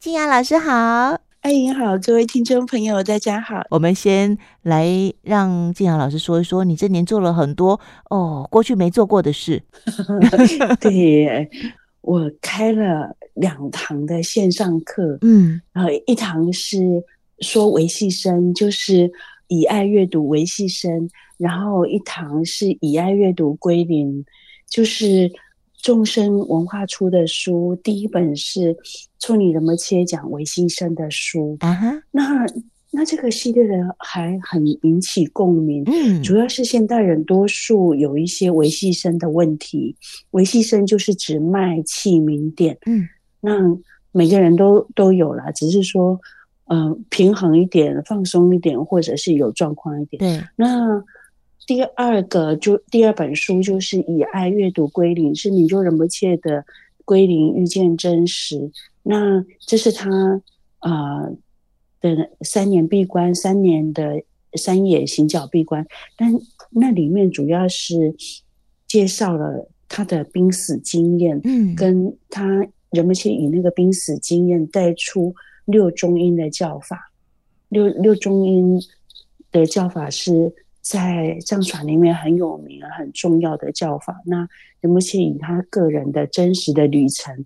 靖雅老师好。艾莹好，各位听众朋友，大家好。我们先来让静雅老师说一说，你这年做了很多哦，过去没做过的事。对，我开了两堂的线上课，嗯，然后一堂是说维系生，就是以爱阅读维系生，然后一堂是以爱阅读归零，就是。众生文化出的书，第一本是处女仁波切讲微细声的书啊哈、uh-huh. 那那这个系列的还很引起共鸣，嗯，主要是现代人多数有一些维系生的问题，维系生就是指脉气鸣点，嗯，那每个人都都有啦，只是说，嗯、呃，平衡一点，放松一点，或者是有状况一点，对，那。第二个就第二本书就是以爱阅读归零，是米就仁不切的归零遇见真实。那这是他啊、呃、的三年闭关，三年的山野行脚闭关，但那里面主要是介绍了他的濒死经验，嗯，跟他人不切以那个濒死经验带出六中音的叫法，六六中音的叫法是。在藏传里面很有名、很重要的教法。那仁波切以他个人的真实的旅程，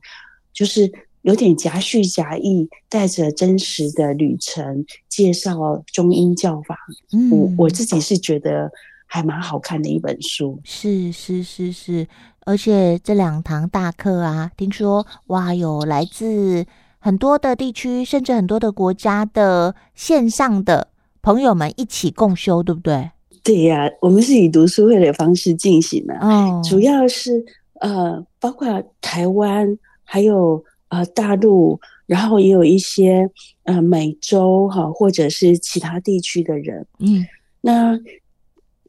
就是有点夹叙夹议，带着真实的旅程介绍中英教法。嗯，我我自己是觉得还蛮好看的一本书。是是是是，而且这两堂大课啊，听说哇，有来自很多的地区，甚至很多的国家的线上的朋友们一起共修，对不对？对呀、啊，我们是以读书会的方式进行的，哦，主要是呃，包括台湾，还有呃大陆，然后也有一些呃美洲哈，或者是其他地区的人，嗯，那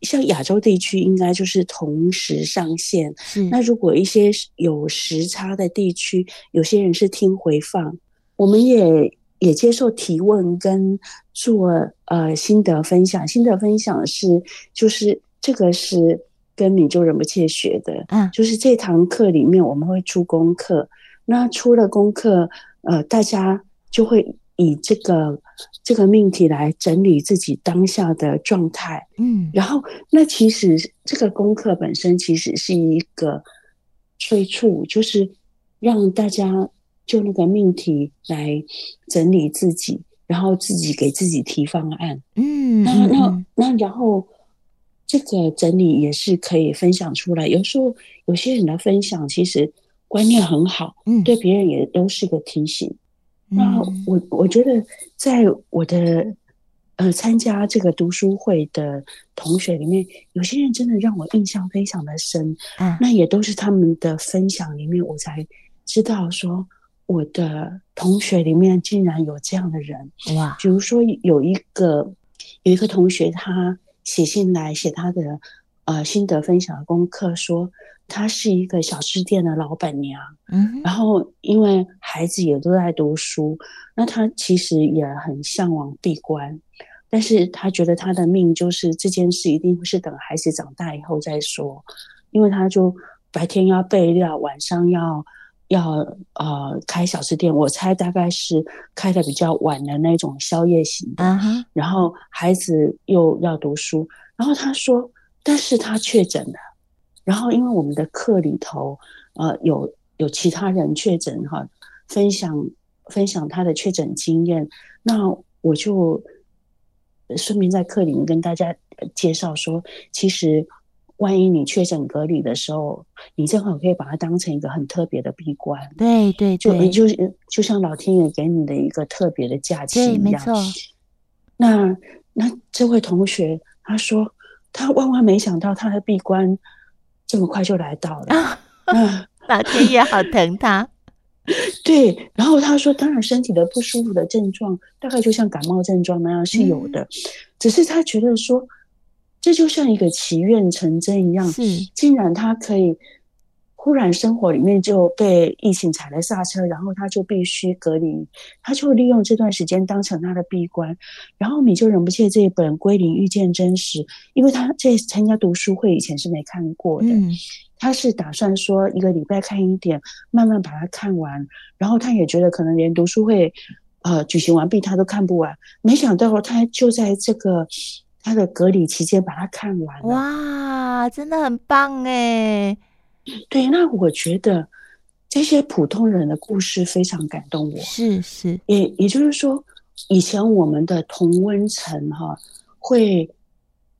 像亚洲地区应该就是同时上线，那如果一些有时差的地区，有些人是听回放，我们也。也接受提问跟做呃心得分享，心得分享是就是这个是跟明就仁不切学的，嗯，就是这堂课里面我们会出功课，那出了功课，呃，大家就会以这个这个命题来整理自己当下的状态，嗯，然后那其实这个功课本身其实是一个催促，就是让大家。就那个命题来整理自己，然后自己给自己提方案。嗯，那那那，然后这个整理也是可以分享出来。有时候有些人的分享其实观念很好，嗯，对别人也都是个提醒。嗯，那我我觉得，在我的呃参加这个读书会的同学里面，有些人真的让我印象非常的深。嗯，那也都是他们的分享里面，我才知道说。我的同学里面竟然有这样的人哇！比如说有一个有一个同学，他写信来写他的呃心得分享的功课，说他是一个小吃店的老板娘，嗯，然后因为孩子也都在读书，那他其实也很向往闭关，但是他觉得他的命就是这件事一定会是等孩子长大以后再说，因为他就白天要备料，晚上要。要呃开小吃店，我猜大概是开的比较晚的那种宵夜型的。Uh-huh. 然后孩子又要读书，然后他说，但是他确诊了。然后因为我们的课里头呃有有其他人确诊哈，分享分享他的确诊经验，那我就顺便在课里面跟大家介绍说，其实。万一你确诊隔离的时候，你正好可以把它当成一个很特别的闭关。对对对，就就就像老天爷给你的一个特别的假期一样。没错。那那这位同学他说，他万万没想到他的闭关这么快就来到了。啊，老天爷好疼他。对，然后他说，当然身体的不舒服的症状大概就像感冒症状那样是有的，嗯，只是他觉得说。这就像一个祈愿成真一样，是，竟然他可以忽然生活里面就被疫情踩了刹车，然后他就必须隔离，他就利用这段时间当成他的闭关，然后米就忍不切这一本《归零遇见真实》，因为他在参加读书会以前是没看过的，嗯、他是打算说一个礼拜看一点，慢慢把它看完。然后他也觉得可能连读书会，呃，举行完毕他都看不完。没想到他就在这个他的隔离期间把它看完了。哇，真的很棒哎！对，那我觉得这些普通人的故事非常感动我。是是，也也就是说，以前我们的同温层哈会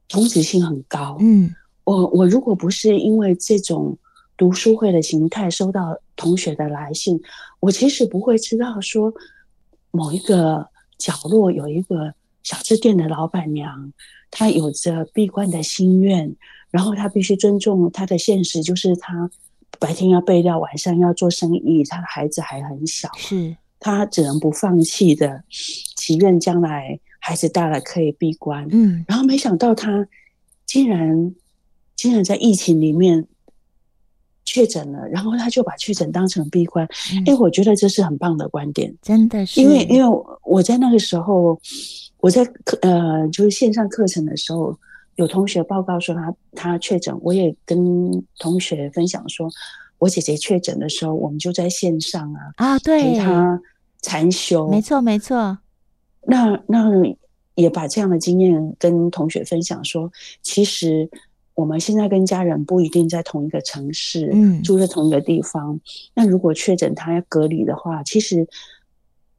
同质性很高。嗯。我我如果不是因为这种读书会的形态收到同学的来信，我其实不会知道说某一个角落有一个小吃店的老板娘，她有着闭关的心愿，然后她必须尊重她的现实，就是她白天要备料，晚上要做生意，她的孩子还很小，是她只能不放弃的祈愿将来孩子大了可以闭关。嗯，然后没想到她竟然。竟然在疫情里面确诊了，然后他就把确诊当成闭关。哎、嗯，我觉得这是很棒的观点，真的是。因为因为我在那个时候，我在课呃就是线上课程的时候，有同学报告说他他确诊，我也跟同学分享说，我姐姐确诊的时候，我们就在线上啊啊，对，陪他禅修，没错没错。那那也把这样的经验跟同学分享说，其实。我们现在跟家人不一定在同一个城市，嗯，住在同一个地方。那如果确诊他要隔离的话，其实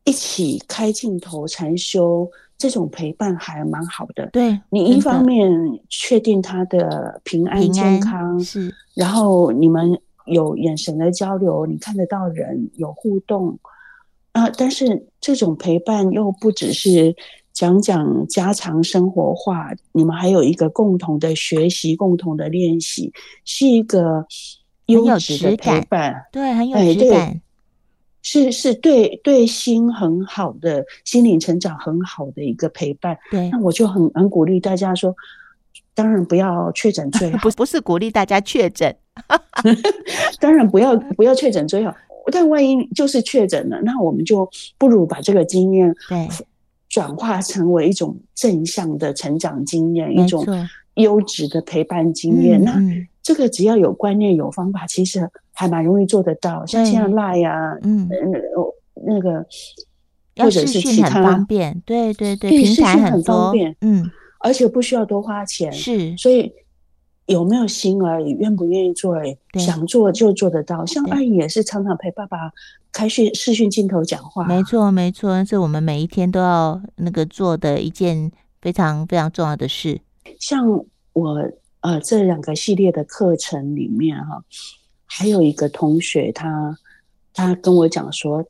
一起开镜头禅修，这种陪伴还蛮好的。对，你一方面确定他的平安健康，是，然后你们有眼神的交流，你看得到人有互动啊，但是这种陪伴又不只是。讲讲家常生活话，你们还有一个共同的学习，共同的练习，是一个优质的陪伴，对，很有质感，是是对对心很好的心灵成长很好的一个陪伴。对，那我就很很鼓励大家说，当然不要确诊最 好，不不是鼓励大家确诊，当然不要不要确诊最好，但万一就是确诊了，那我们就不如把这个经验对。转化成为一种正向的成长经验，一种优质的陪伴经验。那这个只要有观念、有方法，其实还蛮容易做得到。像现在 Line 啊，嗯，那个或者是其他方便，对对对，平台很方便，嗯，而且不需要多花钱，是，所以。有没有心而已，愿不愿意做而已，想做就做得到。像阿姨也是常常陪爸爸开讯视讯镜头讲话，没错没错，是我们每一天都要那个做的一件非常非常重要的事。像我呃这两个系列的课程里面哈，还有一个同学他他跟我讲说，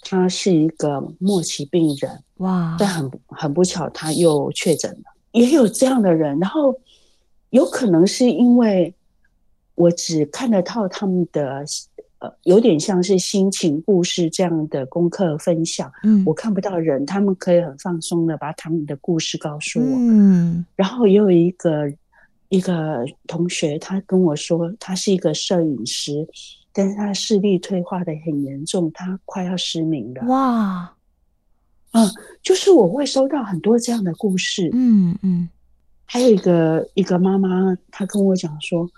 他是一个末期病人哇，但很很不巧他又确诊了，也有这样的人，然后。有可能是因为我只看得到他们的，呃，有点像是心情故事这样的功课分享。嗯，我看不到人，他们可以很放松的把他们的故事告诉我。嗯，然后也有一个一个同学，他跟我说，他是一个摄影师，但是他视力退化的很严重，他快要失明了。哇，嗯，就是我会收到很多这样的故事。嗯嗯。还有一个一个妈妈，她跟我讲说，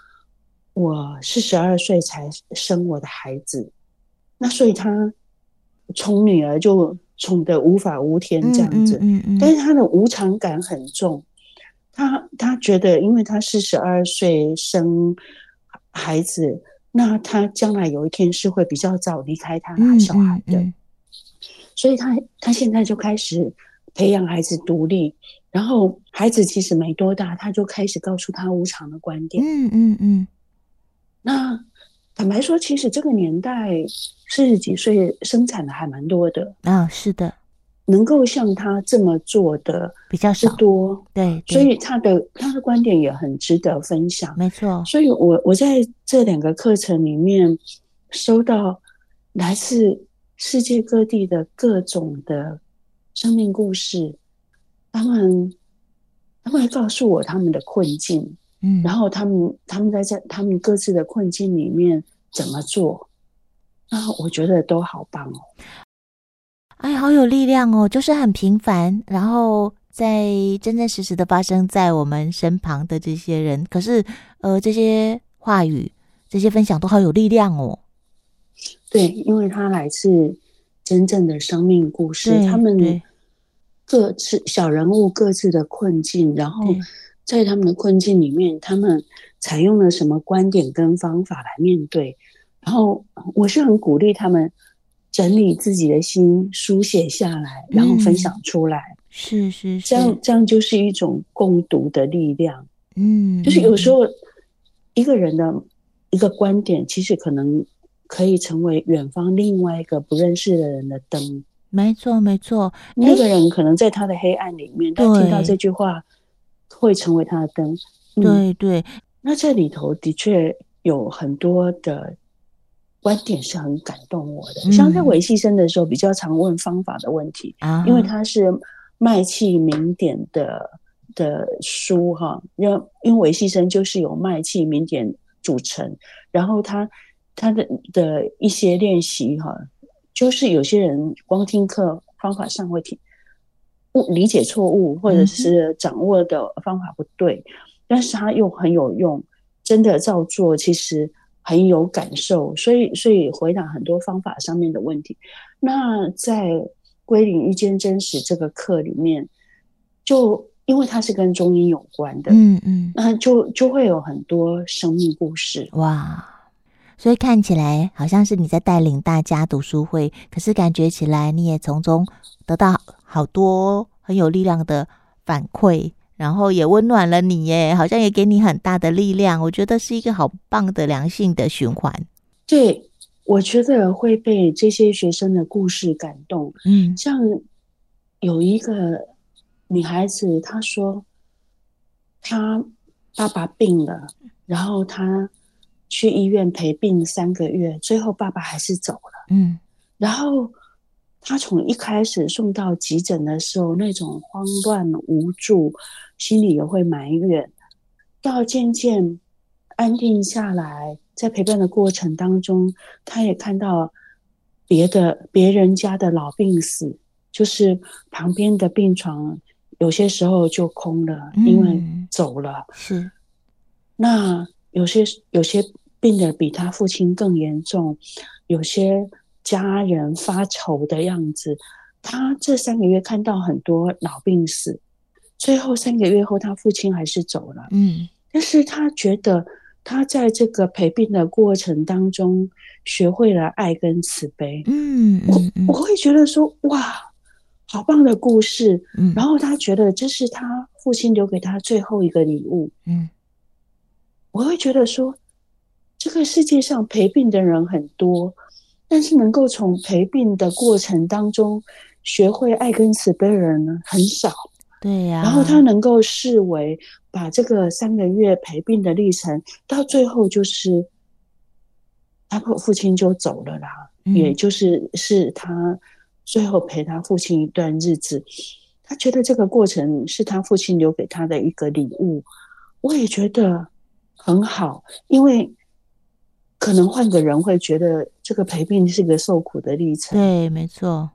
我四十二岁才生我的孩子，那所以她宠女儿就宠得无法无天这样子，嗯嗯嗯嗯、但是她的无常感很重，她她觉得，因为她四十二岁生孩子，那她将来有一天是会比较早离开她的小孩的，所以她她现在就开始培养孩子独立。然后孩子其实没多大，他就开始告诉他无常的观点。嗯嗯嗯。那坦白说，其实这个年代四十几岁生产的还蛮多的啊。是的，能够像他这么做的比较少多。对，所以他的他的观点也很值得分享。没错。所以我我在这两个课程里面收到来自世界各地的各种的生命故事。他们，他们会告诉我他们的困境，嗯，然后他们他们在这他们各自的困境里面怎么做？啊，我觉得都好棒哦！哎，好有力量哦！就是很平凡，然后在真真实实的发生在我们身旁的这些人，可是呃，这些话语这些分享都好有力量哦。对，因为它来自真正的生命故事，他们各自小人物各自的困境，然后在他们的困境里面，他们采用了什么观点跟方法来面对。然后我是很鼓励他们整理自己的心，书写下来，然后分享出来。嗯、是是是，这样这样就是一种共读的力量。嗯，就是有时候一个人的一个观点，其实可能可以成为远方另外一个不认识的人的灯。没错，没错。那个人可能在他的黑暗里面，他听到这句话会成为他的灯。嗯、对对。那这里头的确有很多的。观点是很感动我的，像在维系生的时候，比较常问方法的问题，因为他是卖气明点的的书哈，因为因为维系生就是由卖气明点组成，然后他他的的一些练习哈，就是有些人光听课方法上会听误理解错误，或者是掌握的方法不对，但是他又很有用，真的照做其实。很有感受，所以所以回答很多方法上面的问题。那在归零遇见真实这个课里面，就因为它是跟中医有关的，嗯嗯，那就就会有很多生命故事。哇，所以看起来好像是你在带领大家读书会，可是感觉起来你也从中得到好多很有力量的反馈。然后也温暖了你耶，好像也给你很大的力量。我觉得是一个好棒的良性的循环。对，我觉得会被这些学生的故事感动。嗯，像有一个女孩子，她说她爸爸病了，然后她去医院陪病三个月，最后爸爸还是走了。嗯，然后。他从一开始送到急诊的时候，那种慌乱无助，心里也会埋怨，到渐渐安定下来，在陪伴的过程当中，他也看到别的别人家的老病死，就是旁边的病床有些时候就空了，因为走了。嗯、是，那有些有些病的比他父亲更严重，有些。家人发愁的样子，他这三个月看到很多老病死，最后三个月后，他父亲还是走了。嗯，但是他觉得他在这个陪病的过程当中，学会了爱跟慈悲。嗯，嗯嗯，我我会觉得说，哇，好棒的故事。嗯，然后他觉得这是他父亲留给他最后一个礼物。嗯，我会觉得说，这个世界上陪病的人很多。但是能够从陪病的过程当中学会爱跟慈悲的人呢，很少。对呀、啊。然后他能够视为把这个三个月陪病的历程，到最后就是他父亲就走了啦，嗯、也就是是他最后陪他父亲一段日子。他觉得这个过程是他父亲留给他的一个礼物，我也觉得很好，因为。可能换个人会觉得这个陪病是个受苦的历程。对，没错。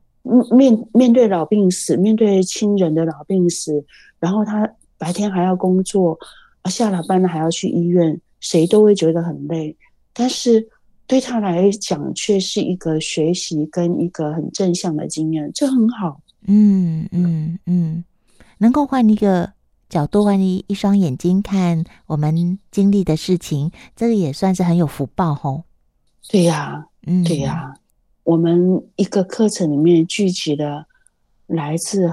面面对老病死，面对亲人的老病死，然后他白天还要工作，啊，下了班了还要去医院，谁都会觉得很累。但是对他来讲，却是一个学习跟一个很正向的经验，这很好。嗯嗯嗯，能够换一个。角度换一一双眼睛看我们经历的事情，这个也算是很有福报吼。对呀，嗯，对呀。我们一个课程里面聚集了来自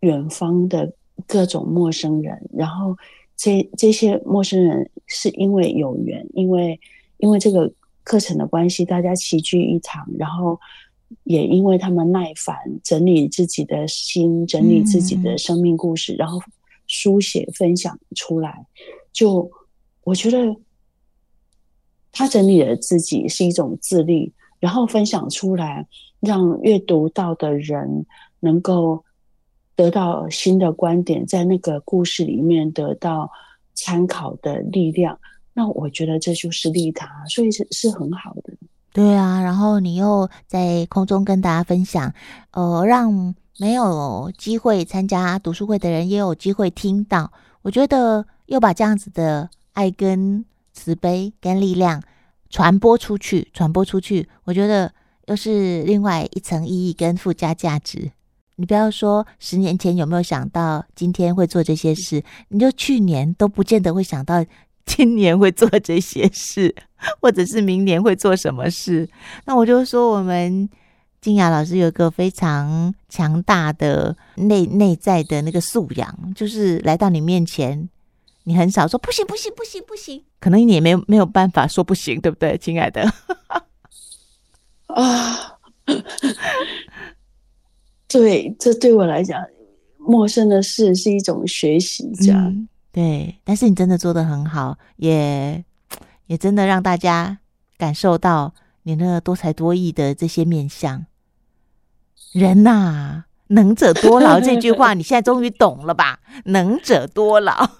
远方的各种陌生人，然后这这些陌生人是因为有缘，因为因为这个课程的关系，大家齐聚一堂，然后也因为他们耐烦整理自己的心，整理自己的生命故事，嗯、然后。书写分享出来，就我觉得他整理了自己是一种自律，然后分享出来，让阅读到的人能够得到新的观点，在那个故事里面得到参考的力量。那我觉得这就是利他，所以是是很好的。对啊，然后你又在空中跟大家分享，呃，让。没有机会参加读书会的人也有机会听到，我觉得又把这样子的爱跟慈悲跟力量传播出去，传播出去，我觉得又是另外一层意义跟附加价值。你不要说十年前有没有想到今天会做这些事，你就去年都不见得会想到今年会做这些事，或者是明年会做什么事。那我就说，我们金雅老师有一个非常强大的内内在的那个素养，就是来到你面前，你很少说不行不行不行不行，可能你也没有没有办法说不行，对不对，亲爱的？啊。对，这对我来讲，陌生的事是一种学习，这样、嗯、对。但是你真的做得很好，也也真的让大家感受到你那多才多艺的这些面向。人呐、能者多劳这句话，你现在终于懂了吧？能者多劳。